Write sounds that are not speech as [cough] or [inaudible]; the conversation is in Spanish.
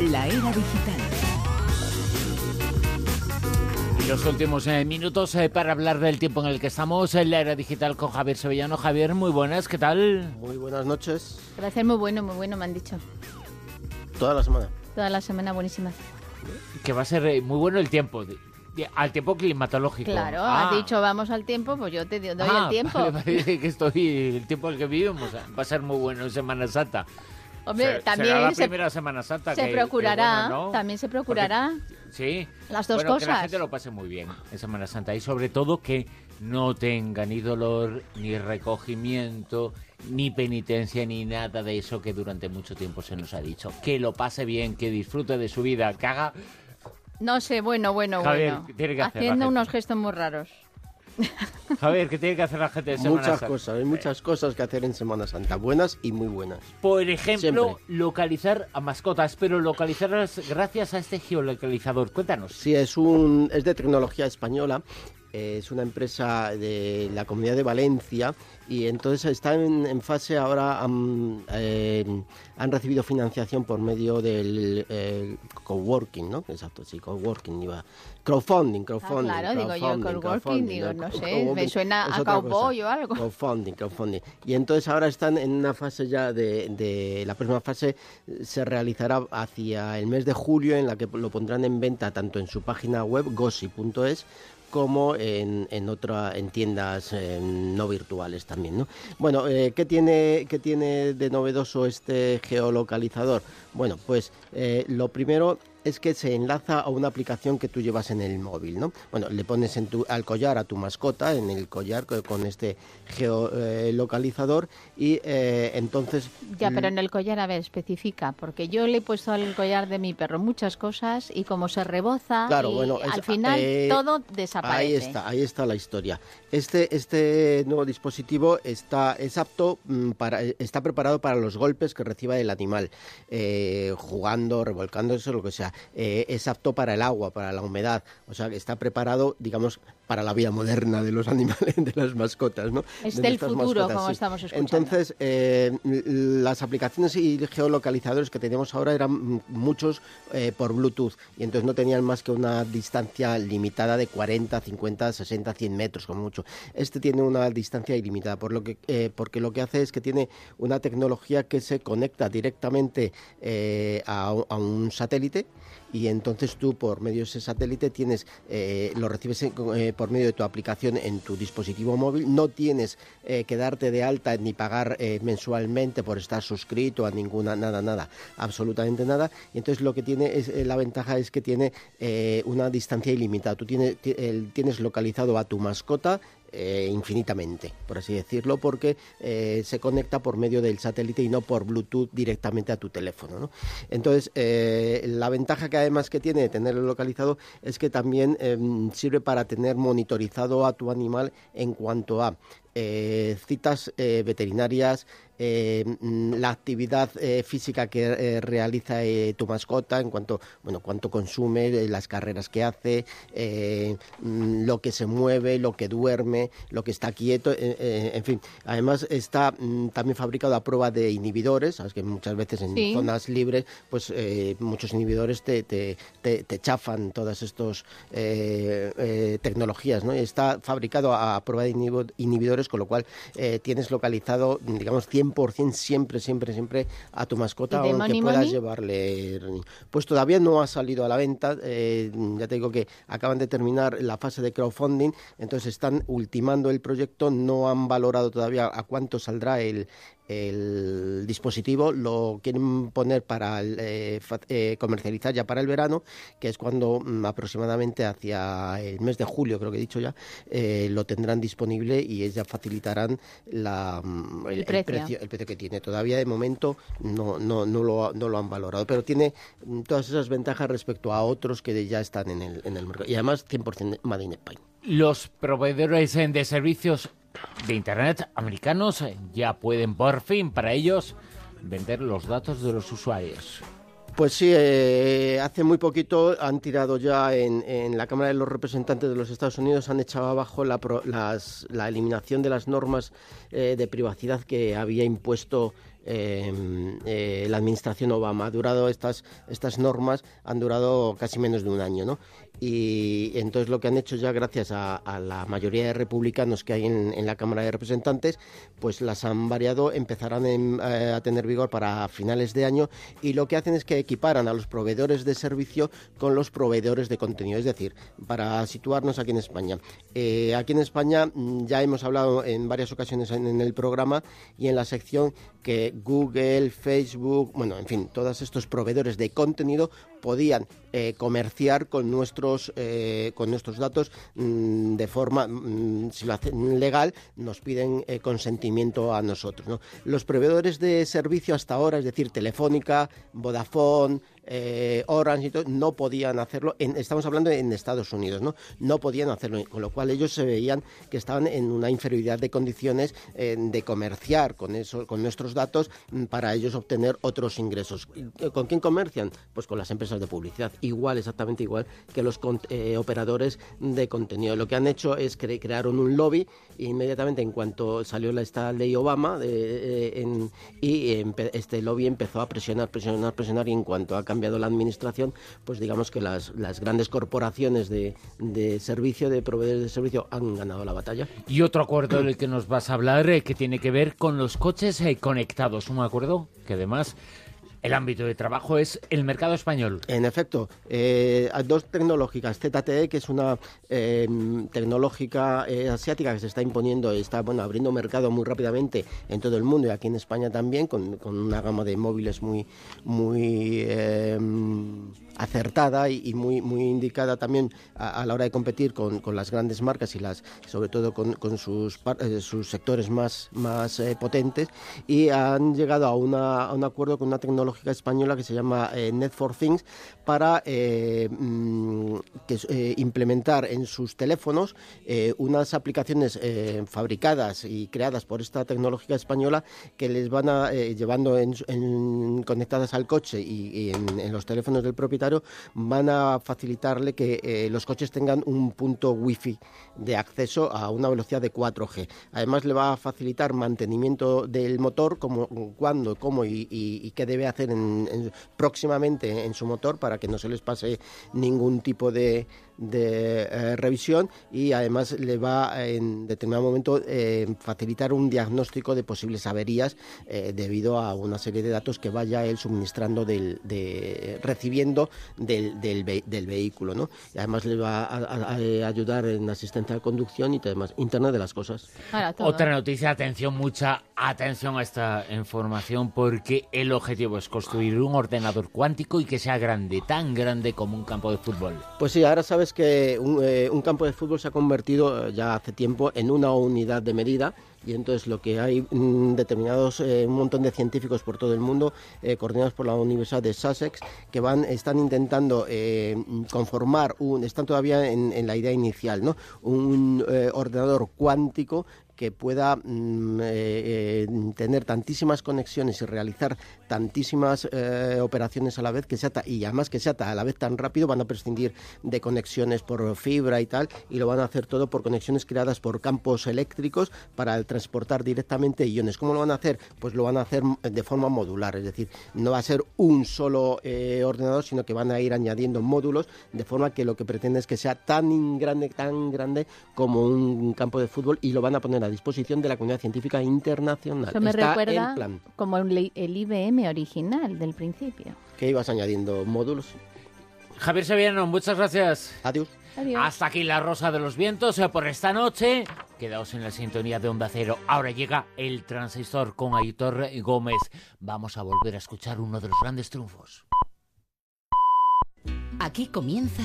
La era digital. Los últimos eh, minutos eh, para hablar del tiempo en el que estamos en la era digital con Javier Sevillano. Javier, muy buenas, ¿qué tal? Muy buenas noches. Gracias, muy bueno, muy bueno, me han dicho. Toda la semana. Toda la semana buenísima. Que va a ser eh, muy bueno el tiempo. al tiempo climatológico. Claro, Ah. has dicho vamos al tiempo, pues yo te doy Ah, el [laughs] tiempo. vale, vale, que estoy el tiempo en el que vivimos va a ser muy bueno en Semana Santa. Hombre, Ser- también será la se, primera Semana Santa se que- que procurará, bueno, ¿no? también se procurará. Sí. Las dos Bueno, Que la cosas. gente lo pase muy bien en Semana Santa y sobre todo que no tenga ni dolor, ni recogimiento, ni penitencia, ni nada de eso que durante mucho tiempo se nos ha dicho. Que lo pase bien, que disfrute de su vida, que haga... No sé, bueno, bueno, Javier, bueno. Haciendo unos gestos muy raros. [laughs] Javier, ¿qué tiene que hacer la gente de Semana Muchas Santa? cosas, hay muchas cosas que hacer en Semana Santa, buenas y muy buenas. Por ejemplo, Siempre. localizar a mascotas, pero localizarlas gracias a este geolocalizador. Cuéntanos. Sí, es, un, es de tecnología española, es una empresa de la Comunidad de Valencia y entonces está en, en fase ahora, han, eh, han recibido financiación por medio del eh, coworking, ¿no? Exacto, sí, coworking iba. Crowdfunding, Ah, crowdfunding. claro, digo yo, crowdfunding, crowdfunding, digo, ¿no? no sé, me suena a cowboy o algo. Crowdfunding, crowdfunding. Y entonces ahora están en una fase ya de, de la próxima fase se realizará hacia el mes de julio en la que lo pondrán en venta tanto en su página web gossi.es como en, en otra en tiendas eh, no virtuales también, ¿no? Bueno, eh, ¿qué tiene qué tiene de novedoso este geolocalizador? Bueno, pues eh, lo primero es que se enlaza a una aplicación que tú llevas en el móvil, ¿no? Bueno, le pones en tu, al collar a tu mascota, en el collar co- con este geolocalizador y eh, entonces... Ya, pero en el collar, a ver, especifica, porque yo le he puesto al collar de mi perro muchas cosas y como se reboza, Claro, y bueno, es- al final eh, todo desaparece. Ahí está, ahí está la historia. Este, este nuevo dispositivo está, es apto mm, para, está preparado para los golpes que reciba el animal, eh, jugando, revolcándose, lo que sea. Eh, es apto para el agua, para la humedad. O sea, que está preparado, digamos, para la vida moderna de los [laughs] animales, de las mascotas, ¿no? Es De del futuro, mascotas, como sí. estamos escuchando. Entonces, eh, las aplicaciones y geolocalizadores que tenemos ahora eran muchos eh, por Bluetooth y entonces no tenían más que una distancia limitada de 40, 50, 60, 100 metros como mucho. Este tiene una distancia ilimitada por lo que, eh, porque lo que hace es que tiene una tecnología que se conecta directamente a un satélite y entonces tú por medio de ese satélite tienes eh, lo recibes eh, por medio de tu aplicación en tu dispositivo móvil. No tienes eh, que darte de alta ni pagar mensualmente por estar suscrito a ninguna nada nada absolutamente nada. Y entonces lo que tiene es la ventaja es que tiene una distancia ilimitada. Tú tienes localizado a tu mascota eh, infinitamente, por así decirlo, porque eh, se conecta por medio del satélite y no por Bluetooth directamente a tu teléfono. ¿no? Entonces, eh, la ventaja que además que tiene de tenerlo localizado es que también eh, sirve para tener monitorizado a tu animal en cuanto a eh, citas eh, veterinarias, eh, mm, la actividad física que realiza tu mascota en cuanto bueno cuánto consume las carreras que hace mm, lo que se mueve lo que duerme lo que está quieto en fin. Además está mm, también fabricado a prueba de inhibidores sabes que muchas veces en Sí. zonas libres pues muchos inhibidores te, te, te, te chafan todas estas tecnologías no Y está fabricado a, prueba de inhibo- con lo cual eh, tienes localizado digamos 100% siempre siempre siempre a tu mascota ¿Y de aunque Money puedas Money? llevarle pues todavía no ha salido a la venta eh, ya te digo que acaban de terminar la fase de crowdfunding entonces están ultimando el proyecto no han valorado todavía a cuánto saldrá el el dispositivo lo quieren poner para el, eh, eh, comercializar ya para el verano, que es cuando mm, aproximadamente hacia el mes de julio, creo que he dicho ya, eh, lo tendrán disponible y ellos ya facilitarán la, mm, El precio. el precio que tiene. Todavía de momento no, no, no, lo, no lo han valorado, pero tiene mm, todas esas ventajas respecto a otros que ya están en el, en el mercado. Y además 100% Made in Spain. Los proveedores de servicios de Internet americanos ya pueden por fin para ellos vender los datos de los usuarios. Pues sí, eh, hace muy poquito han tirado ya en, la Cámara de los Representantes de los Estados Unidos, han echado abajo la, eliminación de las normas eh, de privacidad que había impuesto eh, la administración Obama. Durado estas, estas normas, han durado casi menos de un año, ¿no? Y entonces lo que han hecho ya gracias a, la mayoría de republicanos que hay en, la Cámara de Representantes pues las han variado empezarán eh, a tener vigor para finales de año y lo que hacen es que equiparan a los proveedores de servicio con los proveedores de contenido es decir para situarnos aquí en España. Eh, aquí en España mm, ya hemos hablado en varias ocasiones en, el programa y en la sección que Google Facebook bueno en fin todos estos proveedores de contenido podían eh, comerciar con eh, con nuestros datos mm, de forma, mm, si lo hacen legal, nos piden eh, consentimiento a nosotros. Los proveedores de servicio hasta ahora, es decir, Telefónica, Vodafone, eh, Orange y todo, no podían hacerlo, estamos hablando en Estados Unidos, ¿no? No podían hacerlo, con lo cual ellos se veían que estaban en una inferioridad de condiciones eh, de comerciar con, eso, con nuestros datos mm, para ellos obtener otros ingresos. Eh, ¿Con quién comercian? Pues con las empresas de publicidad, igual, exactamente igual que los eh, operadores de contenido. Lo que han hecho es que crearon un lobby inmediatamente en cuanto salió esta ley Obama y este lobby empezó a presionar, presionar, presionar y en cuanto a cambiado la administración, pues digamos que las, las grandes corporaciones de, de, servicio, de proveedores de servicio, han ganado la batalla. Y otro acuerdo del que nos vas a hablar, eh, que tiene que ver con los coches eh, conectados, un acuerdo que además el ámbito de trabajo es el mercado español. En efecto, eh, dos tecnológicas, ZTE, que es una eh, tecnológica eh, asiática que se está imponiendo y está bueno, abriendo mercado muy rápidamente en todo el mundo y aquí en España también, con, con una gama de móviles muy, muy eh, acertada y, muy, muy indicada también a, la hora de competir con, con, las grandes marcas y las sobre todo con, con sus, eh, sus sectores más, más eh, potentes y han llegado a, una, a, un acuerdo con una española que se llama eh, Net for Things para mm, que, implementar en sus teléfonos unas aplicaciones fabricadas y creadas por esta tecnológica española que les van a llevando conectadas al coche y, en, los teléfonos del propietario van a facilitarle que eh, los coches tengan un punto wifi de acceso a una velocidad de 4G. Además le va a facilitar mantenimiento del motor, como cuándo, cómo y, qué debe hacer próximamente en su motor para que no se les pase ningún tipo de, de eh, revisión y además le va en determinado momento eh, facilitar un diagnóstico de posibles averías eh, debido a una serie de datos que vaya él suministrando del, de, recibiendo del, del, vehículo ¿no? y además le va a, ayudar en asistencia de conducción y además internet de las cosas. Otra noticia atención mucha atención a esta información porque el objetivo es construir un ordenador cuántico y que sea grande tan grande como un campo de fútbol. Pues sí ahora sabes que eh, un, campo de fútbol se ha convertido eh, ya hace tiempo en una unidad de medida y entonces lo que hay mm, determinados eh, un montón de científicos por todo el mundo coordinados por la Universidad de Sussex que van están intentando conformar un están todavía en, en, la idea inicial no un ordenador cuántico que pueda mm, eh, eh, tener tantísimas conexiones y realizar tantísimas eh, operaciones a la vez que se ata y además que se ata a la vez tan rápido van a prescindir de conexiones por fibra y tal y lo van a hacer todo por conexiones creadas por campos eléctricos para transportar directamente iones. ¿Cómo lo van a hacer? Pues lo van a hacer de forma modular, es decir, no va a ser un solo ordenador, sino que van a ir añadiendo módulos de forma que lo que pretende es que sea tan grande, tan grande como un campo de fútbol y lo van a poner a disposición de la comunidad científica internacional. Eso me recuerda como el, IBM original del principio. Que ibas añadiendo módulos. Javier Sevillano, muchas gracias. Adiós. Hasta aquí la Rosa de los Vientos eh, por esta noche. Quedaos en la sintonía de Onda Cero. Ahora llega el transistor con Aitor Gómez. Vamos a volver a escuchar uno de los grandes triunfos. Aquí comienza